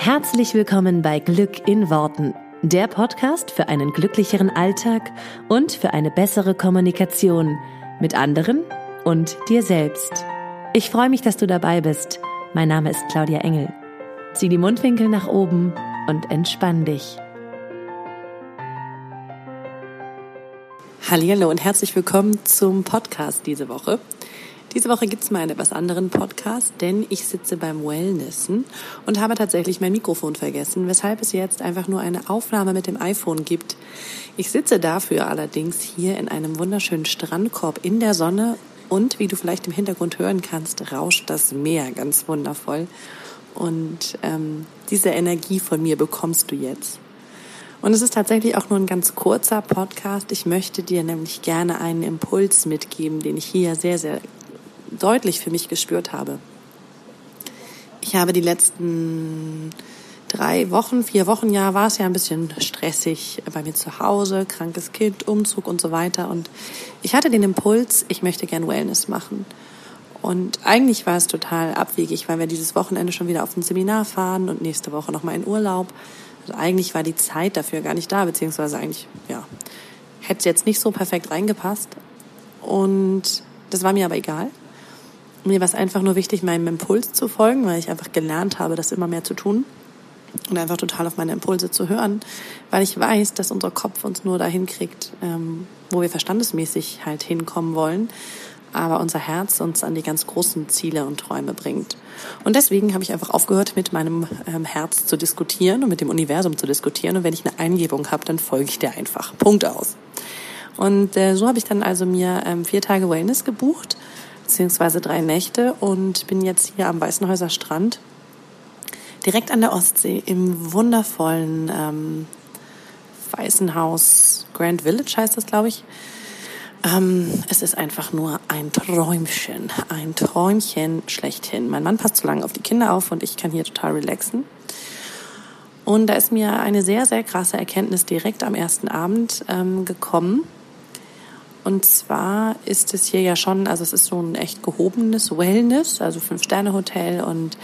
Herzlich willkommen bei Glück in Worten, der Podcast für einen glücklicheren Alltag und für eine bessere Kommunikation mit anderen und dir selbst. Ich freue mich, dass du dabei bist. Mein Name ist Claudia Engel. Zieh die Mundwinkel nach oben und entspann dich. Hallo und herzlich willkommen zum Podcast diese Woche. Diese Woche gibt es mal einen etwas anderen Podcast, denn ich sitze beim Wellnessen und habe tatsächlich mein Mikrofon vergessen, weshalb es jetzt einfach nur eine Aufnahme mit dem iPhone gibt. Ich sitze dafür allerdings hier in einem wunderschönen Strandkorb in der Sonne und wie du vielleicht im Hintergrund hören kannst, rauscht das Meer ganz wundervoll. Und ähm, diese Energie von mir bekommst du jetzt. Und es ist tatsächlich auch nur ein ganz kurzer Podcast. Ich möchte dir nämlich gerne einen Impuls mitgeben, den ich hier sehr, sehr deutlich für mich gespürt habe. Ich habe die letzten drei Wochen, vier Wochen, ja, war es ja ein bisschen stressig bei mir zu Hause, krankes Kind, Umzug und so weiter. Und ich hatte den Impuls, ich möchte gern Wellness machen. Und eigentlich war es total abwegig, weil wir dieses Wochenende schon wieder auf ein Seminar fahren und nächste Woche nochmal in Urlaub. Also eigentlich war die Zeit dafür gar nicht da, beziehungsweise eigentlich, ja, hätte es jetzt nicht so perfekt reingepasst. Und das war mir aber egal. Mir war es einfach nur wichtig, meinem Impuls zu folgen, weil ich einfach gelernt habe, das immer mehr zu tun und einfach total auf meine Impulse zu hören, weil ich weiß, dass unser Kopf uns nur dahin kriegt, ähm, wo wir verstandesmäßig halt hinkommen wollen, aber unser Herz uns an die ganz großen Ziele und Träume bringt. Und deswegen habe ich einfach aufgehört, mit meinem ähm, Herz zu diskutieren und mit dem Universum zu diskutieren. Und wenn ich eine Eingebung habe, dann folge ich der einfach. Punkt aus. Und äh, so habe ich dann also mir ähm, vier Tage Wellness gebucht beziehungsweise drei Nächte und bin jetzt hier am Weißenhäuser Strand, direkt an der Ostsee im wundervollen ähm, Weißenhaus Grand Village heißt das, glaube ich. Ähm, es ist einfach nur ein Träumchen, ein Träumchen schlechthin. Mein Mann passt zu lange auf die Kinder auf und ich kann hier total relaxen. Und da ist mir eine sehr, sehr krasse Erkenntnis direkt am ersten Abend ähm, gekommen und zwar ist es hier ja schon, also es ist so ein echt gehobenes Wellness, also Fünf-Sterne-Hotel und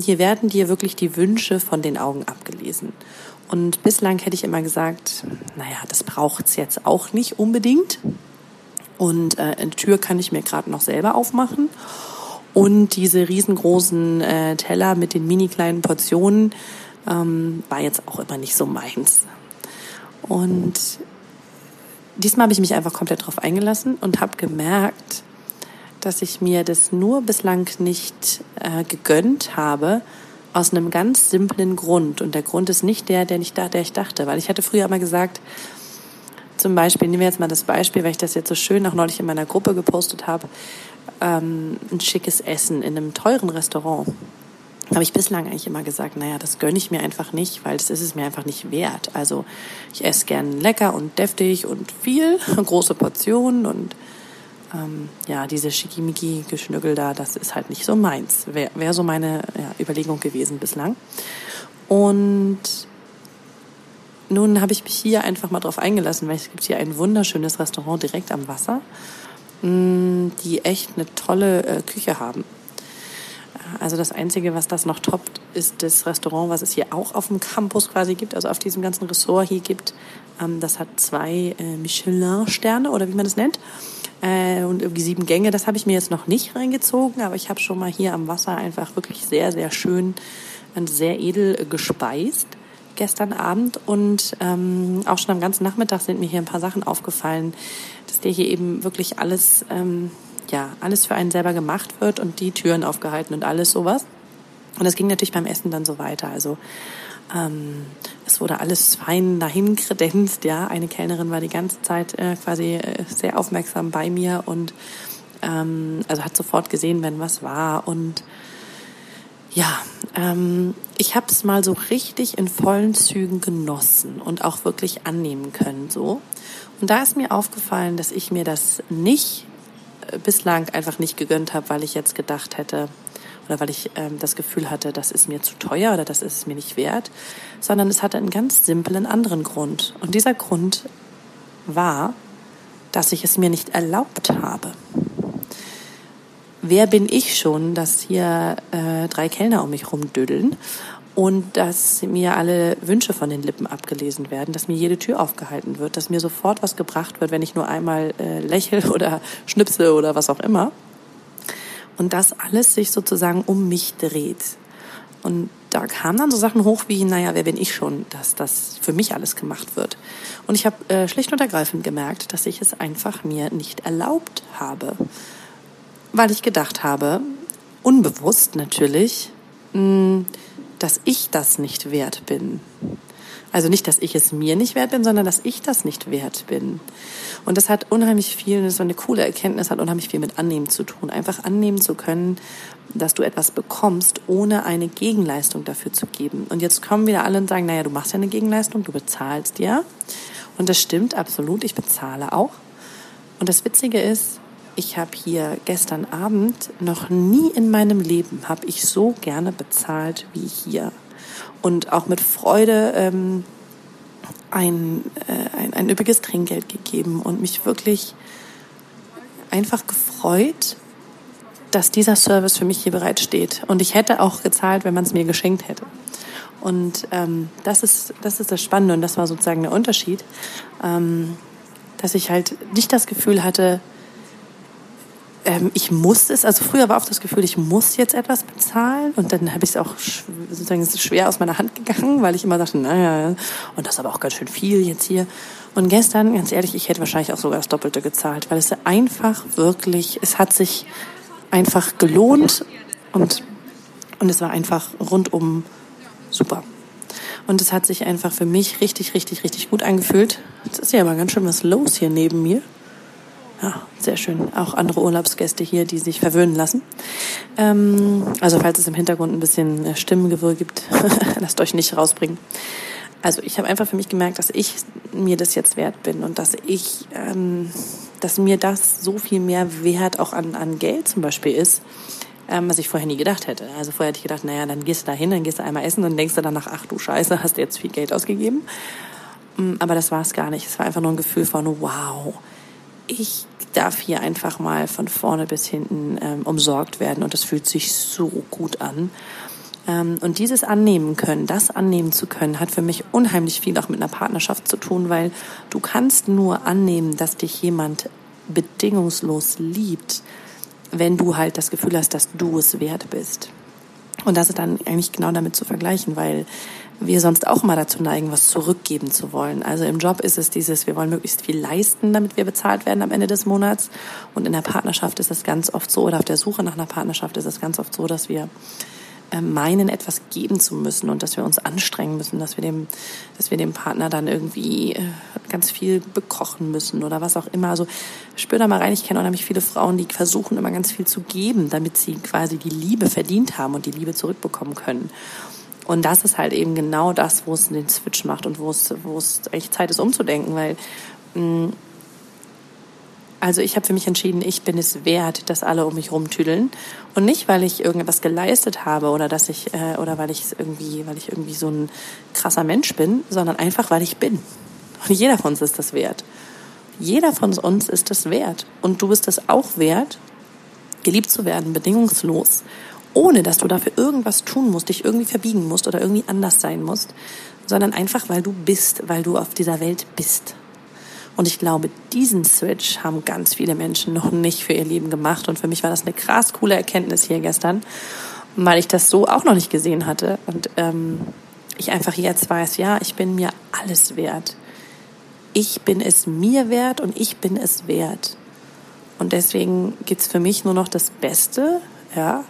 hier werden dir wirklich die Wünsche von den Augen abgelesen. Und bislang hätte ich immer gesagt, naja, das braucht's jetzt auch nicht unbedingt. Und äh, eine Tür kann ich mir gerade noch selber aufmachen. Und diese riesengroßen äh, Teller mit den mini kleinen Portionen ähm, war jetzt auch immer nicht so meins. Und diesmal habe ich mich einfach komplett drauf eingelassen und habe gemerkt, dass ich mir das nur bislang nicht äh, gegönnt habe, aus einem ganz simplen Grund. Und der Grund ist nicht der, der, nicht da, der ich dachte. Weil ich hatte früher immer gesagt, zum Beispiel, nehmen wir jetzt mal das Beispiel, weil ich das jetzt so schön auch neulich in meiner Gruppe gepostet habe, ähm, ein schickes Essen in einem teuren Restaurant habe ich bislang eigentlich immer gesagt, naja, das gönne ich mir einfach nicht, weil das ist es mir einfach nicht wert. Also ich esse gern lecker und deftig und viel, große Portionen und ähm, ja, diese Schickimicki-Geschnüggel da, das ist halt nicht so meins. Wäre wär so meine ja, Überlegung gewesen bislang. Und nun habe ich mich hier einfach mal drauf eingelassen, weil es gibt hier ein wunderschönes Restaurant direkt am Wasser, mm, die echt eine tolle äh, Küche haben. Also das Einzige, was das noch toppt, ist das Restaurant, was es hier auch auf dem Campus quasi gibt, also auf diesem ganzen Ressort hier gibt. Ähm, das hat zwei äh, Michelin-Sterne oder wie man das nennt. Äh, und irgendwie sieben Gänge. Das habe ich mir jetzt noch nicht reingezogen, aber ich habe schon mal hier am Wasser einfach wirklich sehr, sehr schön und sehr edel gespeist gestern Abend und ähm, auch schon am ganzen Nachmittag sind mir hier ein paar Sachen aufgefallen, dass der hier eben wirklich alles ähm, ja, alles für einen selber gemacht wird und die Türen aufgehalten und alles sowas. Und das ging natürlich beim Essen dann so weiter. Also ähm, es wurde alles fein dahin kredenzt, ja. Eine Kellnerin war die ganze Zeit äh, quasi äh, sehr aufmerksam bei mir und ähm, also hat sofort gesehen, wenn was war. Und ja, ähm, ich habe es mal so richtig in vollen Zügen genossen und auch wirklich annehmen können so. Und da ist mir aufgefallen, dass ich mir das nicht bislang einfach nicht gegönnt habe, weil ich jetzt gedacht hätte oder weil ich ähm, das Gefühl hatte, das ist mir zu teuer oder das ist mir nicht wert, sondern es hatte einen ganz simplen anderen Grund. Und dieser Grund war, dass ich es mir nicht erlaubt habe. Wer bin ich schon, dass hier äh, drei Kellner um mich rumdödeln und dass mir alle Wünsche von den Lippen abgelesen werden, dass mir jede Tür aufgehalten wird, dass mir sofort was gebracht wird, wenn ich nur einmal äh, lächel oder schnipse oder was auch immer. Und das alles sich sozusagen um mich dreht. Und da kamen dann so Sachen hoch wie, naja, wer bin ich schon, dass das für mich alles gemacht wird. Und ich habe äh, schlicht und ergreifend gemerkt, dass ich es einfach mir nicht erlaubt habe. Weil ich gedacht habe, unbewusst natürlich, mh, hm, dass ich das nicht wert bin. Also nicht, dass ich es mir nicht wert bin, sondern dass ich das nicht wert bin. Und das hat unheimlich viel, das war eine coole Erkenntnis, hat unheimlich viel mit Annehmen zu tun. Einfach annehmen zu können, dass du etwas bekommst, ohne eine Gegenleistung dafür zu geben. Und jetzt kommen wieder alle und sagen, naja, du machst ja eine Gegenleistung, du bezahlst ja. Und das stimmt absolut, ich bezahle auch. Und das Witzige ist, ich habe hier gestern Abend noch nie in meinem Leben habe ich so gerne bezahlt wie hier und auch mit Freude ähm, ein, äh, ein, ein üppiges Trinkgeld gegeben und mich wirklich einfach gefreut, dass dieser Service für mich hier bereitsteht. Und ich hätte auch gezahlt, wenn man es mir geschenkt hätte. Und ähm, das, ist, das ist das Spannende und das war sozusagen der Unterschied, ähm, dass ich halt nicht das Gefühl hatte, ähm, ich muss es, also früher war oft das Gefühl, ich muss jetzt etwas bezahlen und dann habe ich es auch sozusagen schwer aus meiner Hand gegangen, weil ich immer dachte, naja, und das ist aber auch ganz schön viel jetzt hier. Und gestern, ganz ehrlich, ich hätte wahrscheinlich auch sogar das Doppelte gezahlt, weil es einfach wirklich, es hat sich einfach gelohnt und, und es war einfach rundum super. Und es hat sich einfach für mich richtig, richtig, richtig gut angefühlt. Jetzt ist ja aber ganz schön was los hier neben mir. Ja, sehr schön. Auch andere Urlaubsgäste hier, die sich verwöhnen lassen. Ähm, also falls es im Hintergrund ein bisschen äh, Stimmengewirr gibt, lasst euch nicht rausbringen. Also ich habe einfach für mich gemerkt, dass ich mir das jetzt wert bin und dass ich, ähm, dass mir das so viel mehr Wert auch an, an Geld zum Beispiel ist, ähm, was ich vorher nie gedacht hätte. Also vorher hätte ich gedacht, naja, dann gehst du da hin, dann gehst du einmal essen und denkst du danach, ach du Scheiße, hast du jetzt viel Geld ausgegeben. Mm, aber das war es gar nicht. Es war einfach nur ein Gefühl von, wow, ich darf hier einfach mal von vorne bis hinten ähm, umsorgt werden und das fühlt sich so gut an. Ähm, und dieses annehmen können, das annehmen zu können, hat für mich unheimlich viel auch mit einer Partnerschaft zu tun, weil du kannst nur annehmen, dass dich jemand bedingungslos liebt, wenn du halt das Gefühl hast, dass du es wert bist. Und das ist dann eigentlich genau damit zu vergleichen, weil wir sonst auch immer dazu neigen, was zurückgeben zu wollen. Also im Job ist es dieses, wir wollen möglichst viel leisten, damit wir bezahlt werden am Ende des Monats. Und in der Partnerschaft ist es ganz oft so, oder auf der Suche nach einer Partnerschaft ist es ganz oft so, dass wir äh, meinen, etwas geben zu müssen und dass wir uns anstrengen müssen, dass wir dem, dass wir dem Partner dann irgendwie äh, ganz viel bekochen müssen oder was auch immer. Also spür da mal rein, ich kenne unheimlich viele Frauen, die versuchen immer ganz viel zu geben, damit sie quasi die Liebe verdient haben und die Liebe zurückbekommen können. Und das ist halt eben genau das, wo es den Switch macht und wo es, wo es echt Zeit ist, umzudenken, weil mh, mm, also ich habe für mich entschieden, ich bin es wert, dass alle um mich rumtüdeln und nicht, weil ich irgendwas geleistet habe oder dass ich äh, oder weil ich irgendwie, weil ich irgendwie so ein krasser Mensch bin, sondern einfach, weil ich bin. Und jeder von uns ist das wert. Jeder von uns ist das wert und du bist es auch wert, geliebt zu werden, bedingungslos ohne dass du dafür irgendwas tun musst, dich irgendwie verbiegen musst oder irgendwie anders sein musst, sondern einfach, weil du bist, weil du auf dieser Welt bist. Und ich glaube, diesen Switch haben ganz viele Menschen noch nicht für ihr Leben gemacht. Und für mich war das eine krass coole Erkenntnis hier gestern, weil ich das so auch noch nicht gesehen hatte. Und ähm, ich einfach jetzt weiß, ja, ich bin mir alles wert. Ich bin es mir wert und ich bin es wert. Und deswegen gibt's für mich nur noch das Beste, ja,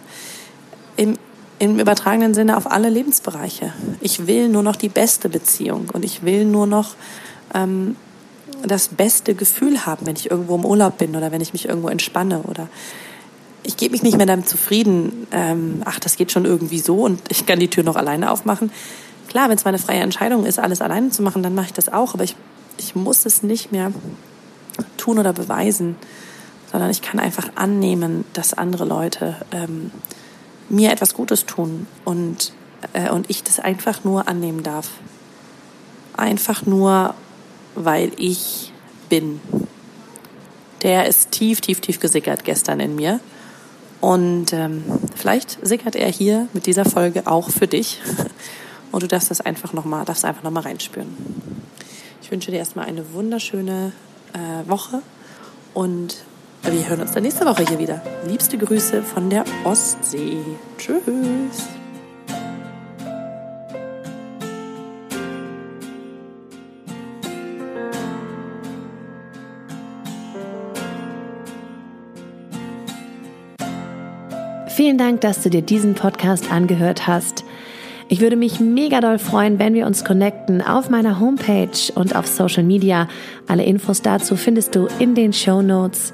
im, im übertragenen Sinne auf alle Lebensbereiche. Ich will nur noch die beste Beziehung und ich will nur noch ähm, das beste Gefühl haben, wenn ich irgendwo im Urlaub bin oder wenn ich mich irgendwo entspanne oder ich gebe mich nicht mehr damit zufrieden, ähm, ach, das geht schon irgendwie so und ich kann die Tür noch alleine aufmachen. Klar, wenn es meine freie Entscheidung ist, alles alleine zu machen, dann mache ich das auch, aber ich, ich muss es nicht mehr tun oder beweisen, sondern ich kann einfach annehmen, dass andere Leute ähm, mir etwas Gutes tun und, äh, und ich das einfach nur annehmen darf. Einfach nur, weil ich bin. Der ist tief, tief, tief gesickert gestern in mir. Und ähm, vielleicht sickert er hier mit dieser Folge auch für dich. Und du darfst das einfach nochmal, darfst einfach nochmal reinspüren. Ich wünsche dir erstmal eine wunderschöne äh, Woche und wir hören uns dann nächste Woche hier wieder. Liebste Grüße von der Ostsee. Tschüss. Vielen Dank, dass du dir diesen Podcast angehört hast. Ich würde mich mega doll freuen, wenn wir uns connecten auf meiner Homepage und auf Social Media. Alle Infos dazu findest du in den Show Notes.